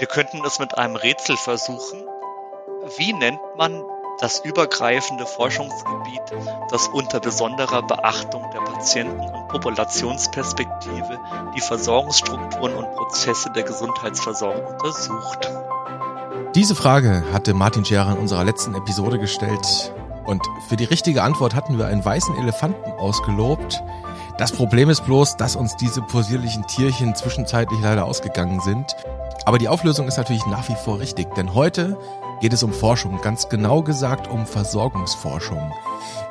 Wir könnten es mit einem Rätsel versuchen. Wie nennt man das übergreifende Forschungsgebiet, das unter besonderer Beachtung der Patienten- und Populationsperspektive die Versorgungsstrukturen und Prozesse der Gesundheitsversorgung untersucht? Diese Frage hatte Martin Scherer in unserer letzten Episode gestellt und für die richtige Antwort hatten wir einen weißen Elefanten ausgelobt. Das Problem ist bloß, dass uns diese possierlichen Tierchen zwischenzeitlich leider ausgegangen sind. Aber die Auflösung ist natürlich nach wie vor richtig, denn heute geht es um Forschung, ganz genau gesagt um Versorgungsforschung.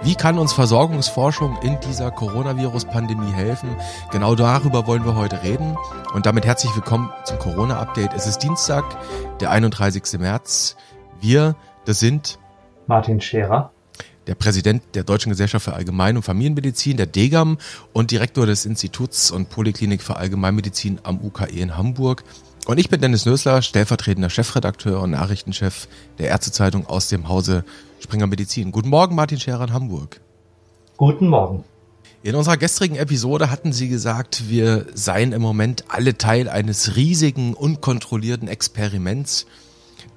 Wie kann uns Versorgungsforschung in dieser Coronavirus-Pandemie helfen? Genau darüber wollen wir heute reden. Und damit herzlich willkommen zum Corona-Update. Es ist Dienstag, der 31. März. Wir, das sind Martin Scherer der Präsident der Deutschen Gesellschaft für Allgemein- und Familienmedizin, der DEGAM und Direktor des Instituts und Poliklinik für Allgemeinmedizin am UKE in Hamburg. Und ich bin Dennis Nösler, stellvertretender Chefredakteur und Nachrichtenchef der Ärztezeitung aus dem Hause Springer Medizin. Guten Morgen, Martin Scherer in Hamburg. Guten Morgen. In unserer gestrigen Episode hatten Sie gesagt, wir seien im Moment alle Teil eines riesigen, unkontrollierten Experiments.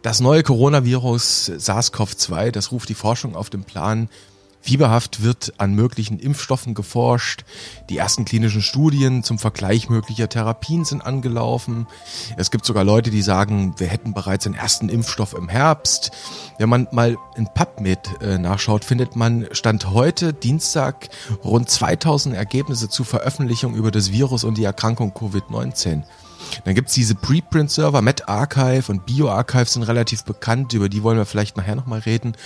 Das neue Coronavirus SARS-CoV-2, das ruft die Forschung auf den Plan. Fieberhaft wird an möglichen Impfstoffen geforscht. Die ersten klinischen Studien zum Vergleich möglicher Therapien sind angelaufen. Es gibt sogar Leute, die sagen, wir hätten bereits den ersten Impfstoff im Herbst. Wenn man mal in PubMed äh, nachschaut, findet man Stand heute, Dienstag, rund 2000 Ergebnisse zur Veröffentlichung über das Virus und die Erkrankung Covid-19. Dann gibt's diese Preprint-Server, MetArchive und BioArchive sind relativ bekannt, über die wollen wir vielleicht nachher nochmal reden.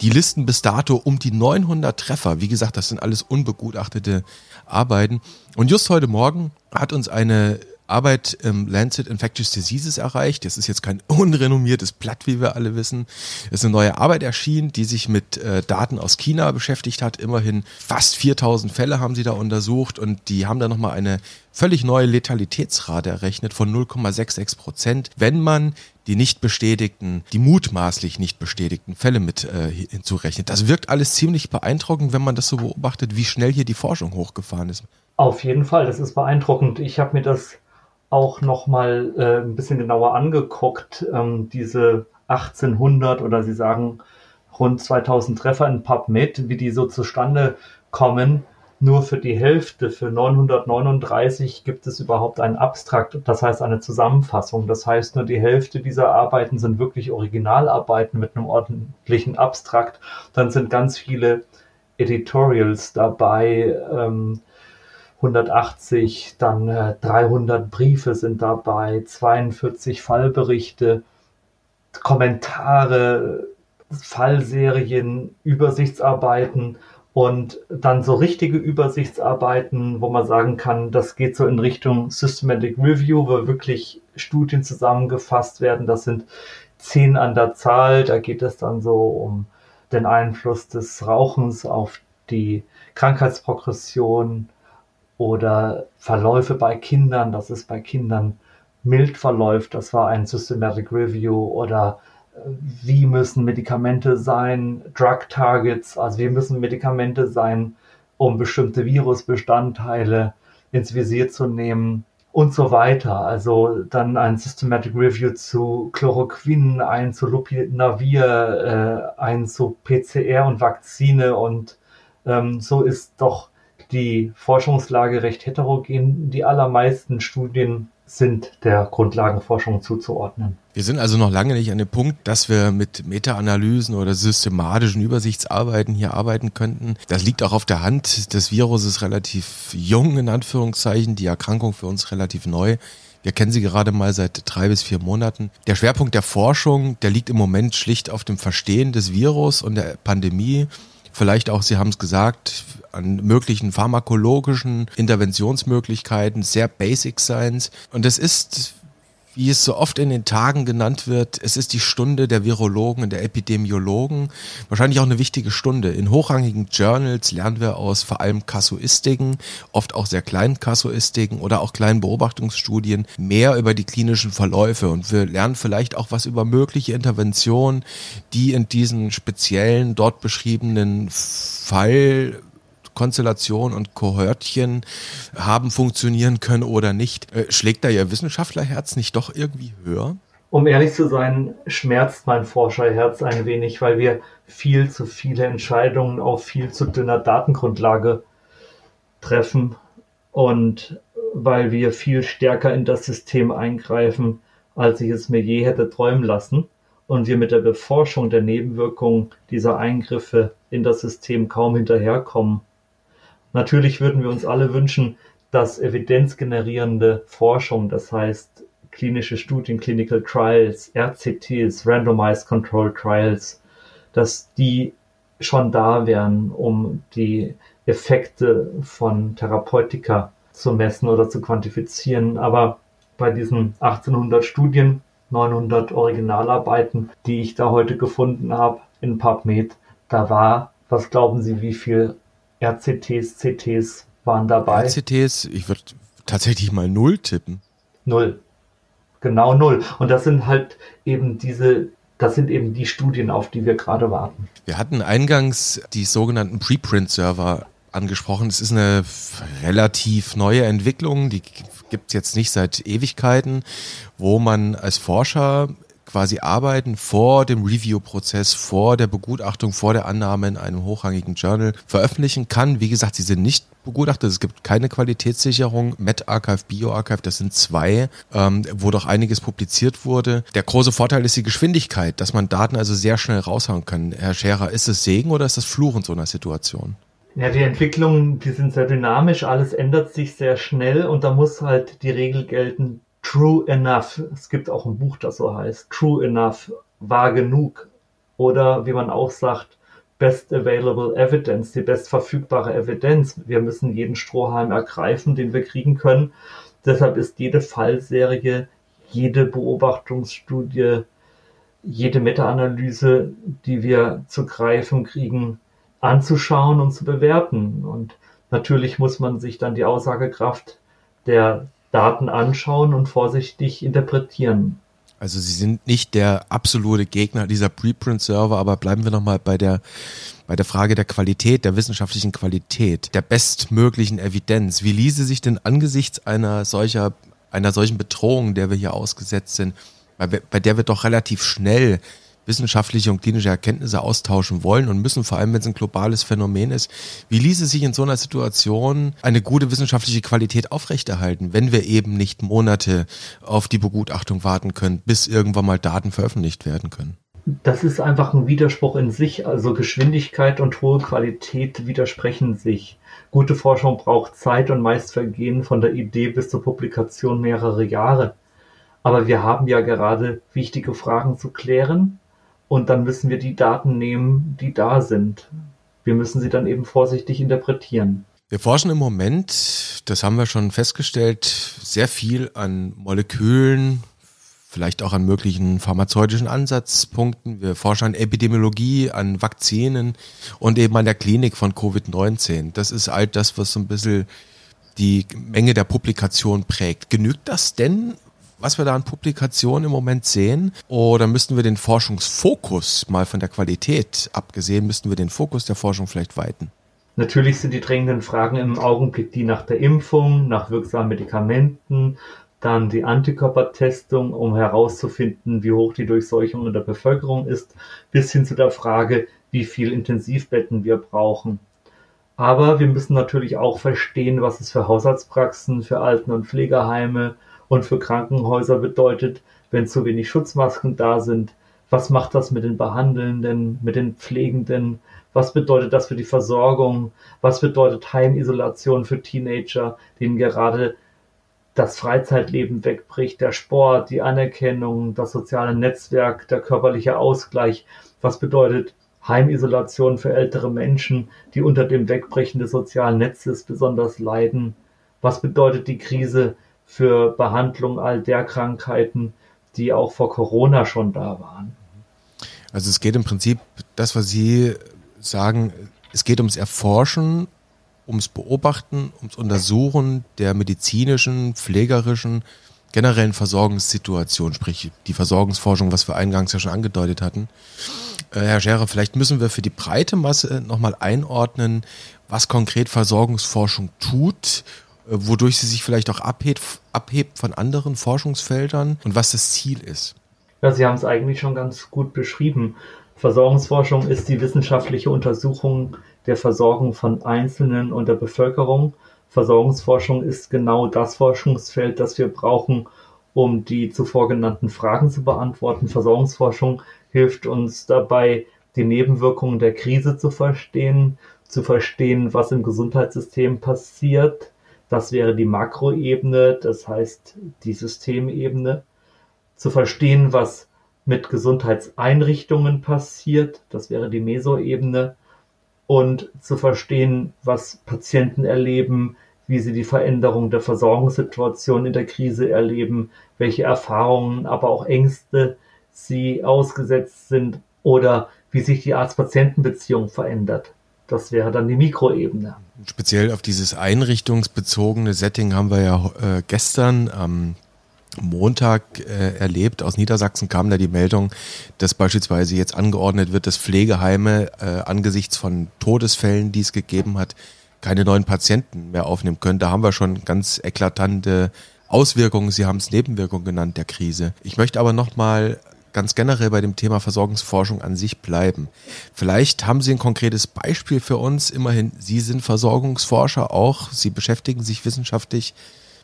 Die listen bis dato um die 900 Treffer. Wie gesagt, das sind alles unbegutachtete Arbeiten. Und just heute Morgen hat uns eine Arbeit im Lancet Infectious Diseases erreicht. Das ist jetzt kein unrenommiertes Blatt, wie wir alle wissen. Es ist eine neue Arbeit erschienen, die sich mit äh, Daten aus China beschäftigt hat. Immerhin fast 4000 Fälle haben sie da untersucht und die haben da nochmal eine völlig neue Letalitätsrate errechnet von 0,66 Prozent, wenn man die nicht bestätigten, die mutmaßlich nicht bestätigten Fälle mit äh, hinzurechnet. Das wirkt alles ziemlich beeindruckend, wenn man das so beobachtet, wie schnell hier die Forschung hochgefahren ist. Auf jeden Fall, das ist beeindruckend. Ich habe mir das auch nochmal äh, ein bisschen genauer angeguckt, ähm, diese 1800 oder Sie sagen rund 2000 Treffer in PubMed, wie die so zustande kommen. Nur für die Hälfte, für 939 gibt es überhaupt einen Abstrakt, das heißt eine Zusammenfassung. Das heißt, nur die Hälfte dieser Arbeiten sind wirklich Originalarbeiten mit einem ordentlichen Abstrakt. Dann sind ganz viele Editorials dabei, ähm, 180, dann äh, 300 Briefe sind dabei, 42 Fallberichte, Kommentare, Fallserien, Übersichtsarbeiten und dann so richtige Übersichtsarbeiten, wo man sagen kann, das geht so in Richtung Systematic Review, wo wirklich Studien zusammengefasst werden. Das sind zehn an der Zahl. Da geht es dann so um den Einfluss des Rauchens auf die Krankheitsprogression, oder Verläufe bei Kindern, dass es bei Kindern mild verläuft, das war ein Systematic Review oder äh, wie müssen Medikamente sein, Drug Targets, also wie müssen Medikamente sein, um bestimmte Virusbestandteile ins Visier zu nehmen und so weiter. Also dann ein Systematic Review zu Chloroquin, ein zu Lopinavir, äh, ein zu PCR und Vakzine und ähm, so ist doch die Forschungslage recht heterogen. Die allermeisten Studien sind der Grundlagenforschung zuzuordnen. Wir sind also noch lange nicht an dem Punkt, dass wir mit Meta-Analysen oder systematischen Übersichtsarbeiten hier arbeiten könnten. Das liegt auch auf der Hand. Das Virus ist relativ jung, in Anführungszeichen, die Erkrankung für uns relativ neu. Wir kennen sie gerade mal seit drei bis vier Monaten. Der Schwerpunkt der Forschung, der liegt im Moment schlicht auf dem Verstehen des Virus und der Pandemie vielleicht auch, Sie haben es gesagt, an möglichen pharmakologischen Interventionsmöglichkeiten, sehr Basic Science. Und es ist wie es so oft in den Tagen genannt wird, es ist die Stunde der Virologen und der Epidemiologen. Wahrscheinlich auch eine wichtige Stunde. In hochrangigen Journals lernen wir aus vor allem Kasuistiken, oft auch sehr kleinen Kasuistiken oder auch kleinen Beobachtungsstudien mehr über die klinischen Verläufe. Und wir lernen vielleicht auch was über mögliche Interventionen, die in diesen speziellen, dort beschriebenen Fall Konstellation und Kohörtchen haben funktionieren können oder nicht. Äh, schlägt da Ihr Wissenschaftlerherz nicht doch irgendwie höher? Um ehrlich zu sein, schmerzt mein Forscherherz ein wenig, weil wir viel zu viele Entscheidungen auf viel zu dünner Datengrundlage treffen und weil wir viel stärker in das System eingreifen, als ich es mir je hätte träumen lassen und wir mit der Beforschung der Nebenwirkungen dieser Eingriffe in das System kaum hinterherkommen. Natürlich würden wir uns alle wünschen, dass evidenzgenerierende Forschung, das heißt klinische Studien, Clinical Trials, RCTs, Randomized Control Trials, dass die schon da wären, um die Effekte von Therapeutika zu messen oder zu quantifizieren. Aber bei diesen 1800 Studien, 900 Originalarbeiten, die ich da heute gefunden habe in PubMed, da war, was glauben Sie, wie viel RCTs, CTs waren dabei? RCTs, ich würde tatsächlich mal null tippen. Null. Genau null. Und das sind halt eben diese, das sind eben die Studien, auf die wir gerade warten. Wir hatten eingangs die sogenannten Preprint-Server angesprochen. Es ist eine relativ neue Entwicklung, die gibt es jetzt nicht seit Ewigkeiten, wo man als Forscher quasi Arbeiten vor dem Review-Prozess, vor der Begutachtung, vor der Annahme in einem hochrangigen Journal veröffentlichen kann. Wie gesagt, sie sind nicht begutachtet, es gibt keine Qualitätssicherung. MedArchive, BioArchive, das sind zwei, ähm, wo doch einiges publiziert wurde. Der große Vorteil ist die Geschwindigkeit, dass man Daten also sehr schnell raushauen kann. Herr Scherer, ist es Segen oder ist das Fluch in so einer Situation? Ja, die Entwicklungen, die sind sehr dynamisch, alles ändert sich sehr schnell und da muss halt die Regel gelten, true enough. Es gibt auch ein Buch, das so heißt, true enough, wahr genug. Oder wie man auch sagt, best available evidence, die bestverfügbare Evidenz. Wir müssen jeden Strohhalm ergreifen, den wir kriegen können. Deshalb ist jede Fallserie, jede Beobachtungsstudie, jede Meta-Analyse, die wir zu greifen kriegen, anzuschauen und zu bewerten. Und natürlich muss man sich dann die Aussagekraft der Daten anschauen und vorsichtig interpretieren. Also Sie sind nicht der absolute Gegner dieser Preprint-Server, aber bleiben wir nochmal bei der, bei der Frage der Qualität, der wissenschaftlichen Qualität, der bestmöglichen Evidenz. Wie ließe sich denn angesichts einer solcher, einer solchen Bedrohung, der wir hier ausgesetzt sind, bei, bei der wir doch relativ schnell wissenschaftliche und klinische Erkenntnisse austauschen wollen und müssen, vor allem wenn es ein globales Phänomen ist. Wie ließe sich in so einer Situation eine gute wissenschaftliche Qualität aufrechterhalten, wenn wir eben nicht Monate auf die Begutachtung warten können, bis irgendwann mal Daten veröffentlicht werden können? Das ist einfach ein Widerspruch in sich. Also Geschwindigkeit und hohe Qualität widersprechen sich. Gute Forschung braucht Zeit und meist vergehen von der Idee bis zur Publikation mehrere Jahre. Aber wir haben ja gerade wichtige Fragen zu klären und dann müssen wir die Daten nehmen, die da sind. Wir müssen sie dann eben vorsichtig interpretieren. Wir forschen im Moment, das haben wir schon festgestellt, sehr viel an Molekülen, vielleicht auch an möglichen pharmazeutischen Ansatzpunkten. Wir forschen an Epidemiologie, an Vakzinen und eben an der Klinik von Covid-19. Das ist all das, was so ein bisschen die Menge der Publikation prägt. Genügt das denn, was wir da an Publikationen im Moment sehen? Oder müssten wir den Forschungsfokus mal von der Qualität abgesehen, müssten wir den Fokus der Forschung vielleicht weiten? Natürlich sind die drängenden Fragen im Augenblick die nach der Impfung, nach wirksamen Medikamenten, dann die Antikörpertestung, um herauszufinden, wie hoch die Durchseuchung in der Bevölkerung ist, bis hin zu der Frage, wie viel Intensivbetten wir brauchen. Aber wir müssen natürlich auch verstehen, was es für Haushaltspraxen, für Alten- und Pflegeheime, und für Krankenhäuser bedeutet, wenn zu wenig Schutzmasken da sind, was macht das mit den Behandelnden, mit den Pflegenden, was bedeutet das für die Versorgung, was bedeutet Heimisolation für Teenager, denen gerade das Freizeitleben wegbricht, der Sport, die Anerkennung, das soziale Netzwerk, der körperliche Ausgleich, was bedeutet Heimisolation für ältere Menschen, die unter dem Wegbrechen des sozialen Netzes besonders leiden, was bedeutet die Krise für Behandlung all der Krankheiten, die auch vor Corona schon da waren. Also es geht im Prinzip, das, was Sie sagen, es geht ums Erforschen, ums Beobachten, ums Untersuchen der medizinischen, pflegerischen, generellen Versorgungssituation, sprich die Versorgungsforschung, was wir eingangs ja schon angedeutet hatten. Äh, Herr Scherer, vielleicht müssen wir für die breite Masse nochmal einordnen, was konkret Versorgungsforschung tut wodurch sie sich vielleicht auch abhebt, abhebt von anderen Forschungsfeldern und was das Ziel ist. Ja, Sie haben es eigentlich schon ganz gut beschrieben. Versorgungsforschung ist die wissenschaftliche Untersuchung der Versorgung von Einzelnen und der Bevölkerung. Versorgungsforschung ist genau das Forschungsfeld, das wir brauchen, um die zuvor genannten Fragen zu beantworten. Versorgungsforschung hilft uns dabei, die Nebenwirkungen der Krise zu verstehen, zu verstehen, was im Gesundheitssystem passiert. Das wäre die Makroebene, das heißt die Systemebene. Zu verstehen, was mit Gesundheitseinrichtungen passiert, das wäre die Mesoebene. Und zu verstehen, was Patienten erleben, wie sie die Veränderung der Versorgungssituation in der Krise erleben, welche Erfahrungen, aber auch Ängste sie ausgesetzt sind oder wie sich die Arzt-Patienten-Beziehung verändert. Das wäre dann die Mikroebene. Speziell auf dieses einrichtungsbezogene Setting haben wir ja äh, gestern am Montag äh, erlebt. Aus Niedersachsen kam da die Meldung, dass beispielsweise jetzt angeordnet wird, dass Pflegeheime äh, angesichts von Todesfällen, die es gegeben hat, keine neuen Patienten mehr aufnehmen können. Da haben wir schon ganz eklatante Auswirkungen, Sie haben es Nebenwirkungen genannt, der Krise. Ich möchte aber nochmal ganz generell bei dem Thema Versorgungsforschung an sich bleiben. Vielleicht haben Sie ein konkretes Beispiel für uns. Immerhin, Sie sind Versorgungsforscher auch. Sie beschäftigen sich wissenschaftlich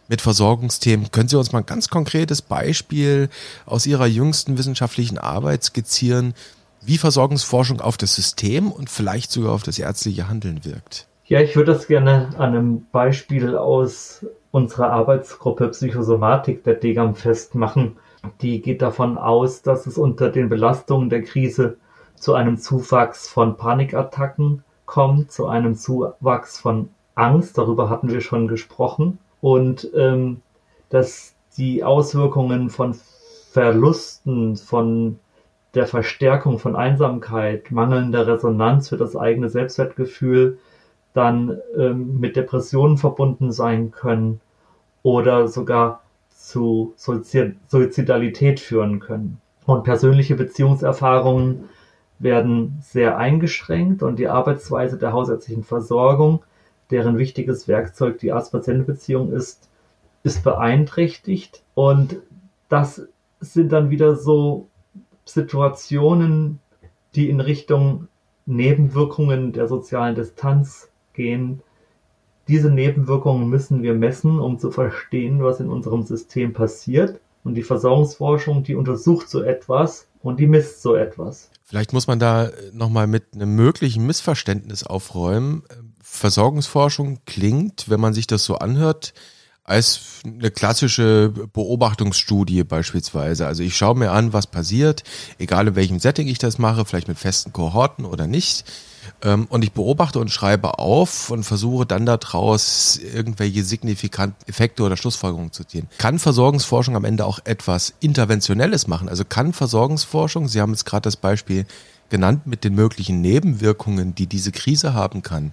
mit Versorgungsthemen. Können Sie uns mal ein ganz konkretes Beispiel aus Ihrer jüngsten wissenschaftlichen Arbeit skizzieren, wie Versorgungsforschung auf das System und vielleicht sogar auf das ärztliche Handeln wirkt? Ja, ich würde das gerne an einem Beispiel aus unserer Arbeitsgruppe Psychosomatik der DGAM festmachen. Die geht davon aus, dass es unter den Belastungen der Krise zu einem Zuwachs von Panikattacken kommt, zu einem Zuwachs von Angst, darüber hatten wir schon gesprochen, und ähm, dass die Auswirkungen von Verlusten, von der Verstärkung von Einsamkeit, mangelnder Resonanz für das eigene Selbstwertgefühl dann ähm, mit Depressionen verbunden sein können oder sogar zu Suizidalität führen können. Und persönliche Beziehungserfahrungen werden sehr eingeschränkt und die Arbeitsweise der hausärztlichen Versorgung, deren wichtiges Werkzeug die Arzt-Patienten-Beziehung ist, ist beeinträchtigt. Und das sind dann wieder so Situationen, die in Richtung Nebenwirkungen der sozialen Distanz gehen, diese Nebenwirkungen müssen wir messen, um zu verstehen, was in unserem System passiert. Und die Versorgungsforschung, die untersucht so etwas und die misst so etwas. Vielleicht muss man da nochmal mit einem möglichen Missverständnis aufräumen. Versorgungsforschung klingt, wenn man sich das so anhört, als eine klassische Beobachtungsstudie beispielsweise. Also ich schaue mir an, was passiert, egal in welchem Setting ich das mache, vielleicht mit festen Kohorten oder nicht. Ähm, und ich beobachte und schreibe auf und versuche dann daraus irgendwelche signifikanten Effekte oder Schlussfolgerungen zu ziehen. Kann Versorgungsforschung am Ende auch etwas Interventionelles machen? Also kann Versorgungsforschung, Sie haben jetzt gerade das Beispiel genannt mit den möglichen Nebenwirkungen, die diese Krise haben kann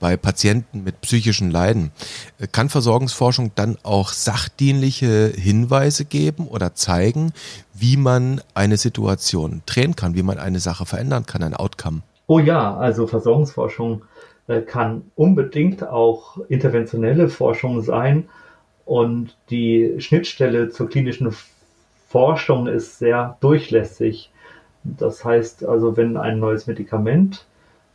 bei Patienten mit psychischen Leiden, äh, kann Versorgungsforschung dann auch sachdienliche Hinweise geben oder zeigen, wie man eine Situation drehen kann, wie man eine Sache verändern kann, ein Outcome. Oh ja, also Versorgungsforschung äh, kann unbedingt auch interventionelle Forschung sein und die Schnittstelle zur klinischen Forschung ist sehr durchlässig. Das heißt also, wenn ein neues Medikament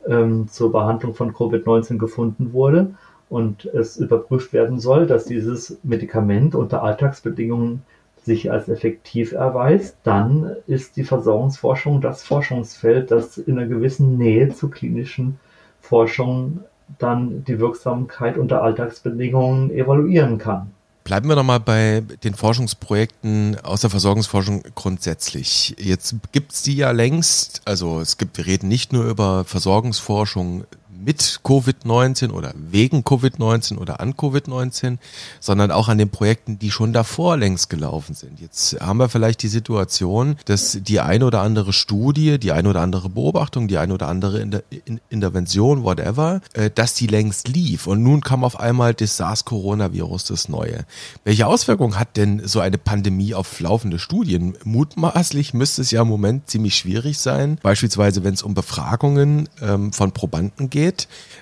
ähm, zur Behandlung von Covid-19 gefunden wurde und es überprüft werden soll, dass dieses Medikament unter Alltagsbedingungen sich als effektiv erweist, dann ist die Versorgungsforschung das Forschungsfeld, das in einer gewissen Nähe zur klinischen Forschung dann die Wirksamkeit unter Alltagsbedingungen evaluieren kann. Bleiben wir nochmal bei den Forschungsprojekten aus der Versorgungsforschung grundsätzlich. Jetzt gibt es die ja längst, also es gibt, wir reden nicht nur über Versorgungsforschung mit Covid-19 oder wegen Covid-19 oder an Covid-19, sondern auch an den Projekten, die schon davor längst gelaufen sind. Jetzt haben wir vielleicht die Situation, dass die eine oder andere Studie, die eine oder andere Beobachtung, die eine oder andere Inter Intervention, whatever, äh, dass die längst lief. Und nun kam auf einmal das SARS-Coronavirus, das Neue. Welche Auswirkungen hat denn so eine Pandemie auf laufende Studien? Mutmaßlich müsste es ja im Moment ziemlich schwierig sein, beispielsweise wenn es um Befragungen ähm, von Probanden geht,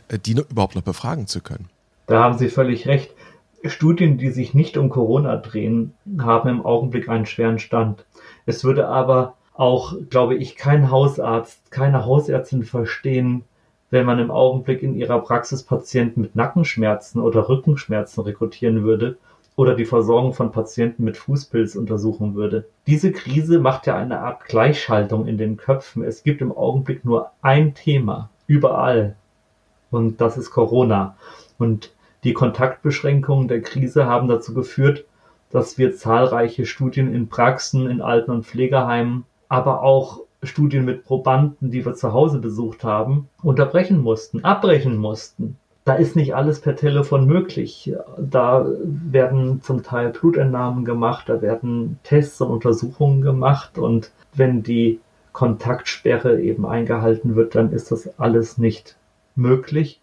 äh, die überhaupt noch befragen zu können. Da haben Sie völlig recht. Studien, die sich nicht um Corona drehen, haben im Augenblick einen schweren Stand. Es würde aber auch, glaube ich, kein Hausarzt, keine Hausärztin verstehen, wenn man im Augenblick in ihrer Praxis Patienten mit Nackenschmerzen oder Rückenschmerzen rekrutieren würde oder die Versorgung von Patienten mit Fußpilz untersuchen würde. Diese Krise macht ja eine Art Gleichschaltung in den Köpfen. Es gibt im Augenblick nur ein Thema, überall. Und das ist Corona. Und die Kontaktbeschränkungen der Krise haben dazu geführt, dass wir zahlreiche Studien in Praxen, in Alten- und Pflegeheimen, aber auch Studien mit Probanden, die wir zu Hause besucht haben, unterbrechen mussten, abbrechen mussten. Da ist nicht alles per Telefon möglich. Da werden zum Teil Blutentnahmen gemacht, da werden Tests und Untersuchungen gemacht und wenn die Kontaktsperre eben eingehalten wird, dann ist das alles nicht möglich.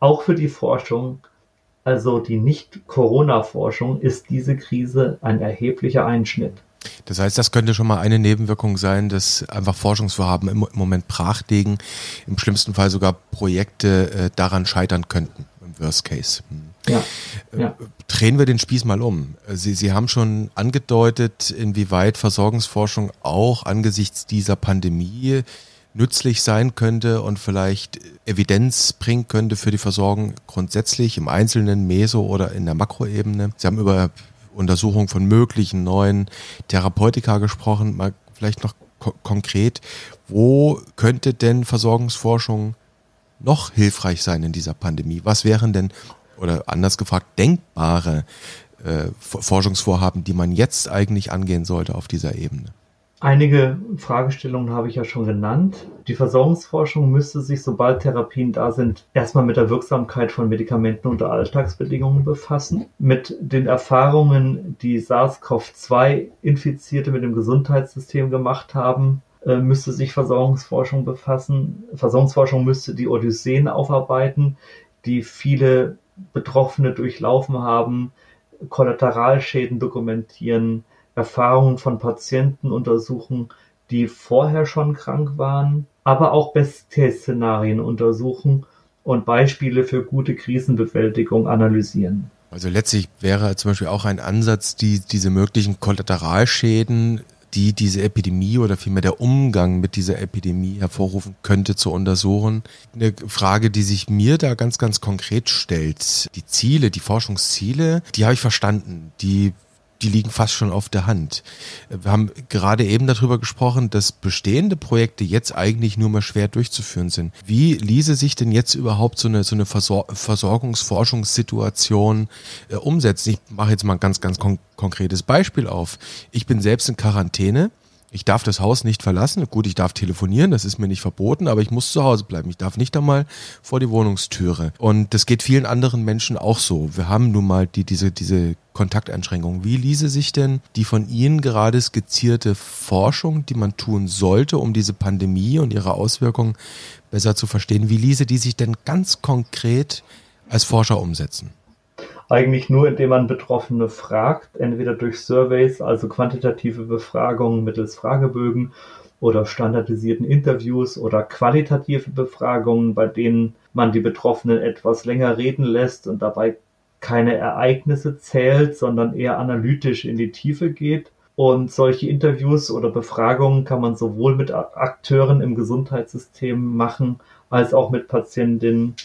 Auch für die Forschung, also die Nicht-Corona-Forschung, ist diese Krise ein erheblicher Einschnitt. Das heißt, das könnte schon mal eine Nebenwirkung sein, dass einfach Forschungsvorhaben im, Moment brach liegen, im schlimmsten Fall sogar Projekte äh, daran scheitern könnten, im Worst Case. Hm. Ja, äh, ja. Drehen wir den Spieß mal um. Sie, Sie haben schon angedeutet, inwieweit Versorgungsforschung auch angesichts dieser Pandemie nützlich sein könnte und vielleicht Evidenz bringen könnte für die Versorgung grundsätzlich im Einzelnen, Meso oder in der Makroebene. Sie haben über Untersuchung von möglichen neuen Therapeutika gesprochen. Mal vielleicht noch ko konkret, wo könnte denn Versorgungsforschung noch hilfreich sein in dieser Pandemie? Was wären denn, oder anders gefragt, denkbare äh, Forschungsvorhaben, die man jetzt eigentlich angehen sollte auf dieser Ebene? Einige Fragestellungen habe ich ja schon genannt. Die Versorgungsforschung müsste sich, sobald Therapien da sind, erstmal mit der Wirksamkeit von Medikamenten unter Alltagsbedingungen befassen, mit den Erfahrungen, die SARS-CoV-2-Infizierte mit dem Gesundheitssystem gemacht haben, äh, müsste sich Versorgungsforschung befassen. Versorgungsforschung müsste die Odysseen aufarbeiten, die viele Betroffene durchlaufen haben, Kollateralschäden dokumentieren, Erfahrungen von Patienten untersuchen, die vorher schon krank waren, aber auch Best-Case-Szenarien untersuchen und Beispiele für gute Krisenbewältigung analysieren. Also letztlich wäre zum Beispiel auch ein Ansatz, die, diese möglichen Kollateralschäden, die diese Epidemie oder vielmehr der Umgang mit dieser Epidemie hervorrufen könnte, zu untersuchen. Eine Frage, die sich mir da ganz, ganz konkret stellt. Die Ziele, die Forschungsziele, die habe ich verstanden. Die die liegen fast schon auf der Hand. Wir haben gerade eben darüber gesprochen, dass bestehende Projekte jetzt eigentlich nur mal schwer durchzuführen sind. Wie ließe sich denn jetzt überhaupt so eine, so eine Versor Versorgungsforschungssituation äh, umsetzen? Ich mache jetzt mal ein ganz, ganz kon konkretes Beispiel auf. Ich bin selbst in Quarantäne ich darf das Haus nicht verlassen. Gut, ich darf telefonieren, das ist mir nicht verboten, aber ich muss zu Hause bleiben. Ich darf nicht einmal vor die Wohnungstüre. Und das geht vielen anderen Menschen auch so. Wir haben nun mal die, diese, diese Kontakteinschränkungen. Wie ließe sich denn die von Ihnen gerade skizzierte Forschung, die man tun sollte, um diese Pandemie und ihre Auswirkungen besser zu verstehen, wie ließe die sich denn ganz konkret als Forscher umsetzen? Eigentlich nur, indem man Betroffene fragt, entweder durch Surveys, also quantitative Befragungen mittels Fragebögen oder standardisierten Interviews oder qualitative Befragungen, bei denen man die Betroffenen etwas länger reden lässt und dabei keine Ereignisse zählt, sondern eher analytisch in die Tiefe geht. Und solche Interviews oder Befragungen kann man sowohl mit Akteuren im Gesundheitssystem machen, als auch mit Patientinnen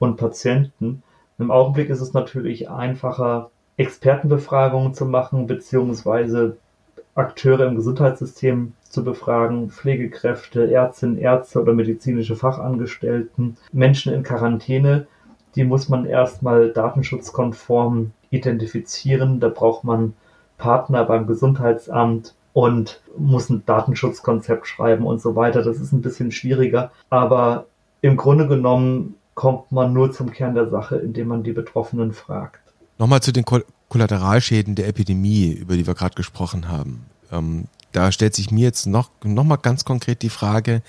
und Patienten. Im Augenblick ist es natürlich einfacher, Expertenbefragungen zu machen, beziehungsweise Akteure im Gesundheitssystem zu befragen, Pflegekräfte, Ärztinnen, Ärzte oder medizinische Fachangestellten, Menschen in Quarantäne, die muss man erstmal datenschutzkonform identifizieren. Da braucht man Partner beim Gesundheitsamt und muss ein Datenschutzkonzept schreiben und so weiter. Das ist ein bisschen schwieriger, aber im Grunde genommen kommt man nur zum Kern der Sache, indem man die Betroffenen fragt. Nochmal zu den Kollateralschäden der Epidemie, über die wir gerade gesprochen haben. Ähm, da stellt sich mir jetzt noch, noch mal ganz konkret die Frage,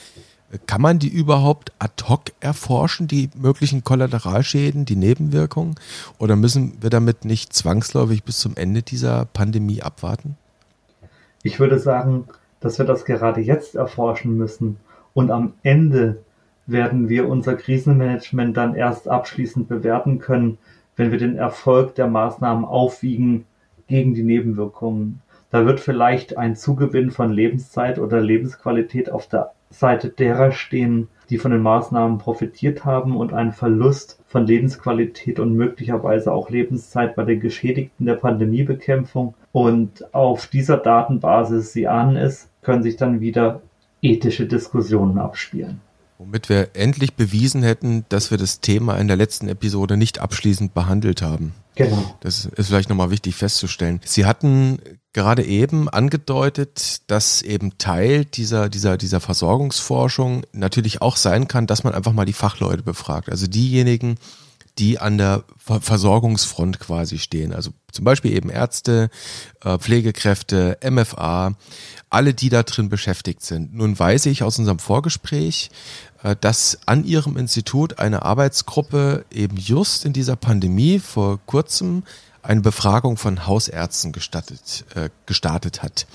kann man die überhaupt ad hoc erforschen, die möglichen Kollateralschäden, die Nebenwirkungen? Oder müssen wir damit nicht zwangsläufig bis zum Ende dieser Pandemie abwarten? Ich würde sagen, dass wir das gerade jetzt erforschen müssen und am Ende werden wir unser Krisenmanagement dann erst abschließend bewerten können, wenn wir den Erfolg der Maßnahmen aufwiegen gegen die Nebenwirkungen. Da wird vielleicht ein Zugewinn von Lebenszeit oder Lebensqualität auf der Seite derer stehen, die von den Maßnahmen profitiert haben und ein Verlust von Lebensqualität und möglicherweise auch Lebenszeit bei den Geschädigten der Pandemiebekämpfung. Und auf dieser Datenbasis, Sie ahnen es, können sich dann wieder ethische Diskussionen abspielen. Womit wir endlich bewiesen hätten, dass wir das Thema in der letzten Episode nicht abschließend behandelt haben. Genau. Das ist vielleicht nochmal wichtig festzustellen. Sie hatten gerade eben angedeutet, dass eben Teil dieser, dieser, dieser Versorgungsforschung natürlich auch sein kann, dass man einfach mal die Fachleute befragt. Also diejenigen, die an der Versorgungsfront quasi stehen. Also zum Beispiel eben Ärzte, äh, Pflegekräfte, MFA, alle, die da drin beschäftigt sind. Nun weiß ich aus unserem Vorgespräch, äh, dass an Ihrem Institut eine Arbeitsgruppe eben just in dieser Pandemie vor kurzem eine Befragung von Hausärzten gestattet, äh, gestartet hat.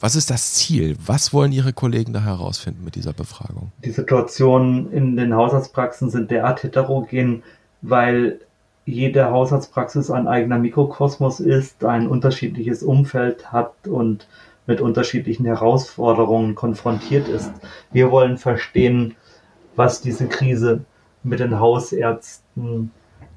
Was ist das Ziel? Was wollen Ihre Kollegen da herausfinden mit dieser Befragung? Die Situationen in den Hausarztpraxen sind derart heterogen, weil jede Hausarztpraxis ein eigener Mikrokosmos ist, ein unterschiedliches Umfeld hat und mit unterschiedlichen Herausforderungen konfrontiert ist. Wir wollen verstehen, was diese Krise mit den Hausärzten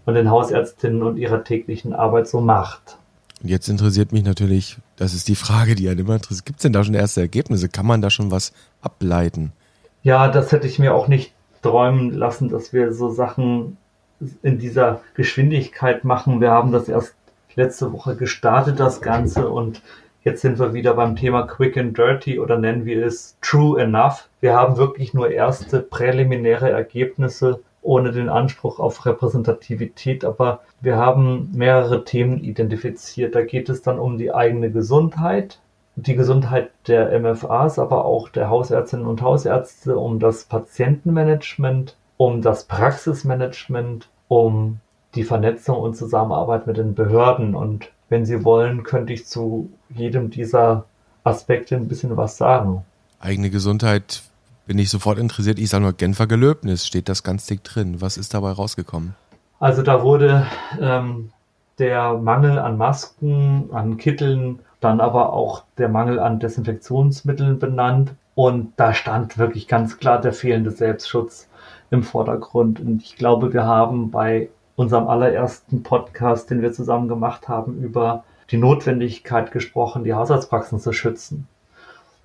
und den Hausärztinnen und ihrer täglichen Arbeit so macht. Und jetzt interessiert mich natürlich, das ist die Frage, die einen immer interessiert. Gibt es denn da schon erste Ergebnisse? Kann man da schon was ableiten? Ja, das hätte ich mir auch nicht träumen lassen, dass wir so Sachen in dieser Geschwindigkeit machen. Wir haben das erst letzte Woche gestartet, das Ganze, und jetzt sind wir wieder beim Thema Quick and Dirty oder nennen wir es True Enough. Wir haben wirklich nur erste präliminäre Ergebnisse ohne den Anspruch auf Repräsentativität, aber wir haben mehrere Themen identifiziert. Da geht es dann um die eigene Gesundheit, die Gesundheit der MFAs, aber auch der Hausärztinnen und Hausärzte, um das Patientenmanagement, um das Praxismanagement, um die Vernetzung und Zusammenarbeit mit den Behörden. Und wenn Sie wollen, könnte ich zu jedem dieser Aspekte ein bisschen was sagen. Eigene Gesundheit bin ich sofort interessiert. Ich sage nur Genfer Gelöbnis, steht das ganz dick drin. Was ist dabei rausgekommen? Also da wurde ähm, der Mangel an Masken, an Kitteln, dann aber auch der Mangel an Desinfektionsmitteln benannt. Und da stand wirklich ganz klar der fehlende Selbstschutz im Vordergrund. Und ich glaube, wir haben bei unserem allerersten Podcast, den wir zusammen gemacht haben, über die Notwendigkeit gesprochen, die Haushaltspraxen zu schützen.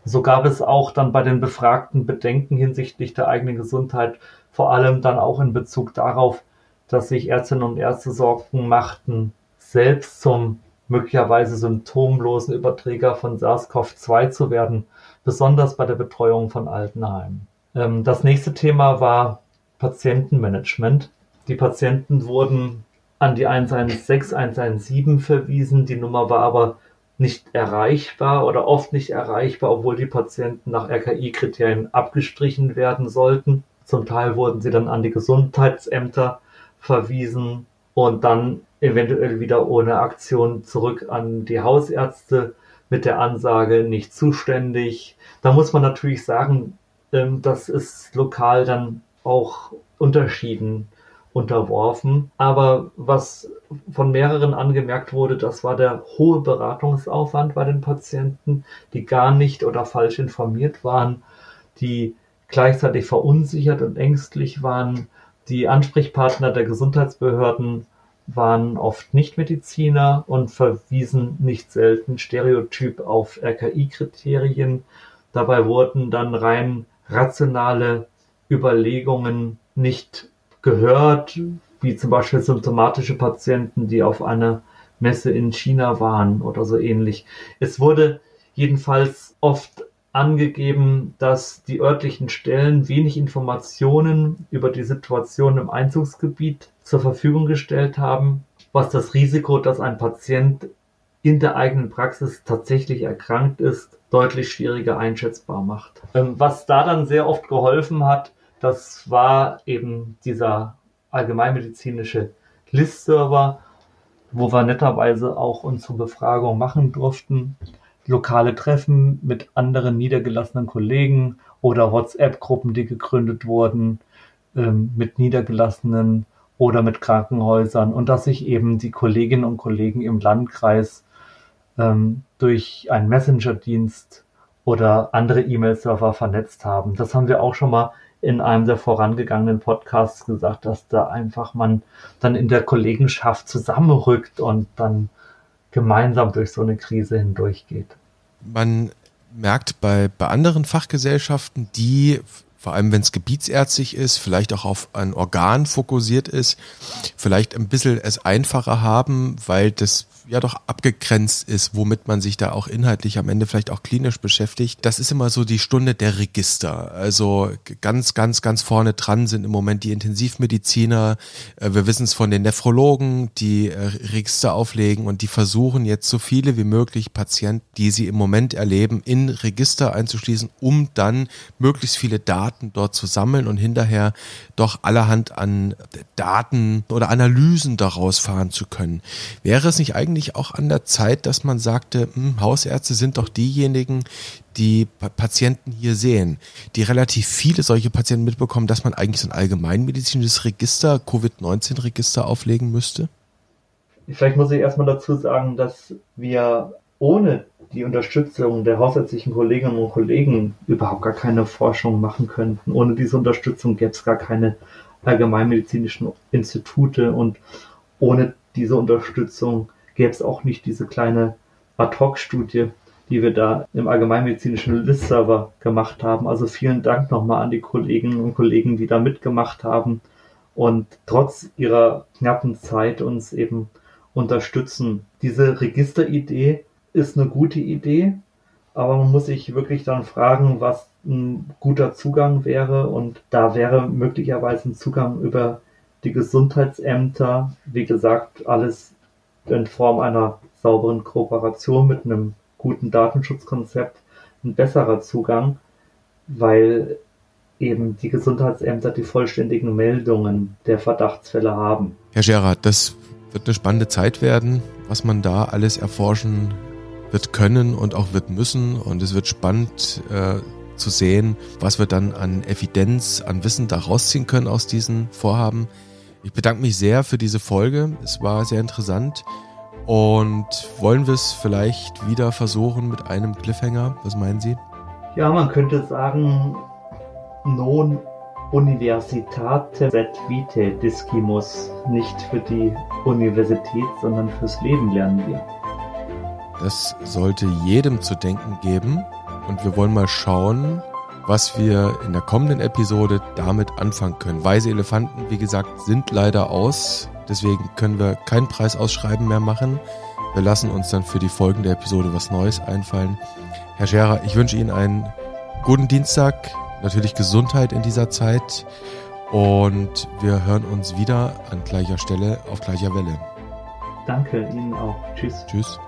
So gab es auch dann bei den Befragten Bedenken hinsichtlich der eigenen Gesundheit, vor allem dann auch in Bezug darauf, dass sich Ärztinnen und Ärzte Sorgen machten, selbst zum möglicherweise symptomlosen Überträger von SARS-CoV-2 zu werden, besonders bei der Betreuung von Altenheimen. Ähm, das nächste Thema war Patientenmanagement. Die Patienten wurden an die 116, 117 verwiesen. Die Nummer war aber nicht erreichbar oder oft nicht erreichbar, obwohl die Patienten nach RKI-Kriterien abgestrichen werden sollten. Zum Teil wurden sie dann an die Gesundheitsämter verwiesen und dann eventuell wieder ohne Aktion zurück an die Hausärzte mit der Ansage nicht zuständig. Da muss man natürlich sagen, ähm, das ist lokal dann auch Unterschieden unterworfen. Aber was von mehreren angemerkt wurde, das war der hohe Beratungsaufwand bei den Patienten, die gar nicht oder falsch informiert waren, die gleichzeitig verunsichert und ängstlich waren. Die Ansprechpartner der Gesundheitsbehörden waren oft Nichtmediziner und verwiesen nicht selten stereotyp auf RKI-Kriterien. Dabei wurden dann rein rationale Überlegungen nicht gehört, wie zum Beispiel symptomatische Patienten, die auf einer Messe in China waren oder so ähnlich. Es wurde jedenfalls oft angegeben, dass die örtlichen Stellen wenig Informationen über die Situation im Einzugsgebiet zur Verfügung gestellt haben, was das Risiko, dass ein Patient in der eigenen Praxis tatsächlich erkrankt ist, deutlich schwieriger einschätzbar macht. Ähm, was da dann sehr oft geholfen hat, das war eben dieser allgemeinmedizinische List-Server, wo wir netterweise auch unsere Befragung machen durften. Lokale Treffen mit anderen niedergelassenen Kollegen oder WhatsApp-Gruppen, die gegründet wurden ähm, mit niedergelassenen oder mit Krankenhäusern und dass sich eben die Kolleginnen und Kollegen im Landkreis ähm, durch einen Messenger-Dienst oder andere E-Mail-Server vernetzt haben. Das haben wir auch schon mal in einem der vorangegangenen Podcasts gesagt, dass da einfach man dann in der Kollegenschaft zusammenrückt und dann gemeinsam durch so eine Krise hindurchgeht. Man merkt bei, bei anderen Fachgesellschaften, die vor allem wenn es gebietsärztlich ist, vielleicht auch auf ein Organ fokussiert ist, vielleicht ein bisschen es einfacher haben, weil das ja doch abgegrenzt ist, womit man sich da auch inhaltlich am Ende vielleicht auch klinisch beschäftigt. Das ist immer so die Stunde der Register. Also ganz, ganz, ganz vorne dran sind im Moment die Intensivmediziner. Äh, wir wissen es von den Nephrologen, die äh, Register auflegen und die versuchen jetzt so viele wie möglich Patienten, die sie im Moment erleben, in Register einzuschließen, um dann möglichst viele Daten dort zu sammeln und hinterher doch allerhand an Daten oder Analysen daraus fahren zu können. Wäre es nicht eigentlich eigentlich auch an der Zeit, dass man sagte, hm, Hausärzte sind doch diejenigen, die Patienten hier sehen, die relativ viele solche Patienten mitbekommen, dass man eigentlich so ein allgemeinmedizinisches Register, Covid-19-Register auflegen müsste? Vielleicht muss ich erstmal dazu sagen, dass wir ohne die Unterstützung der hausärztlichen Kolleginnen und Kollegen überhaupt gar keine Forschung machen könnten. Ohne diese Unterstützung gäbe es gar keine allgemeinmedizinischen Institute und ohne diese Unterstützung gäbe es auch nicht diese kleine Ad-Hoc-Studie, die wir da im allgemeinmedizinischen List-Server gemacht haben. Also vielen Dank nochmal an die Kolleginnen und Kollegen, die da mitgemacht haben und trotz ihrer knappen Zeit uns eben unterstützen. Diese Registeridee ist eine gute Idee, aber man muss sich wirklich dann fragen, was ein guter Zugang wäre und da wäre möglicherweise ein Zugang über die Gesundheitsämter, wie gesagt, alles in Form einer sauberen Kooperation mit einem guten Datenschutzkonzept ein besserer Zugang, weil eben die Gesundheitsämter die vollständigen Meldungen der Verdachtsfälle haben. Herr Gerard, das wird eine spannende Zeit werden, was man da alles erforschen wird können und auch wird müssen. Und es wird spannend äh, zu sehen, was wir dann an Evidenz, an Wissen da rausziehen können aus diesen Vorhaben. Ich bedanke mich sehr für diese Folge. Es war sehr interessant. Und wollen wir es vielleicht wieder versuchen mit einem Cliffhanger? Was meinen Sie? Ja, man könnte sagen, non Universitate sed vitae discimus. Nicht für die Universität, sondern fürs Leben lernen wir. Das sollte jedem zu denken geben. Und wir wollen mal schauen, was wir in der kommenden Episode damit anfangen können. Weise Elefanten, wie gesagt, sind leider aus. Deswegen können wir kein Preisausschreiben mehr machen. Wir lassen uns dann für die folgende Episode was Neues einfallen. Herr Scherer, ich wünsche Ihnen einen guten Dienstag, natürlich Gesundheit in dieser Zeit und wir hören uns wieder an gleicher Stelle auf gleicher Welle. Danke Ihnen auch. Tschüss. Tschüss.